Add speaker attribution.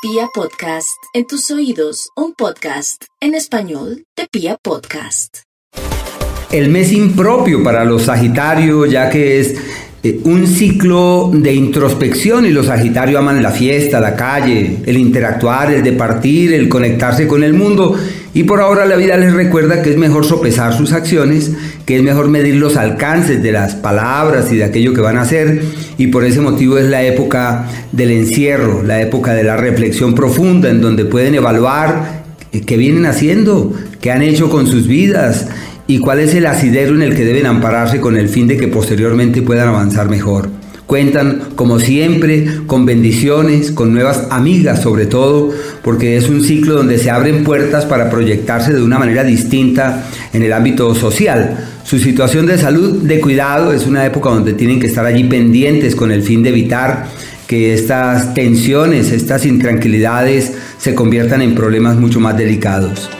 Speaker 1: Pia Podcast, en tus oídos, un podcast en español de Pia Podcast.
Speaker 2: El mes impropio para los Sagitarios, ya que es eh, un ciclo de introspección y los Sagitarios aman la fiesta, la calle, el interactuar, el departir, el conectarse con el mundo. Y por ahora la vida les recuerda que es mejor sopesar sus acciones, que es mejor medir los alcances de las palabras y de aquello que van a hacer. Y por ese motivo es la época del encierro, la época de la reflexión profunda en donde pueden evaluar qué vienen haciendo, qué han hecho con sus vidas y cuál es el asidero en el que deben ampararse con el fin de que posteriormente puedan avanzar mejor. Cuentan, como siempre, con bendiciones, con nuevas amigas sobre todo, porque es un ciclo donde se abren puertas para proyectarse de una manera distinta en el ámbito social. Su situación de salud, de cuidado, es una época donde tienen que estar allí pendientes con el fin de evitar que estas tensiones, estas intranquilidades se conviertan en problemas mucho más delicados.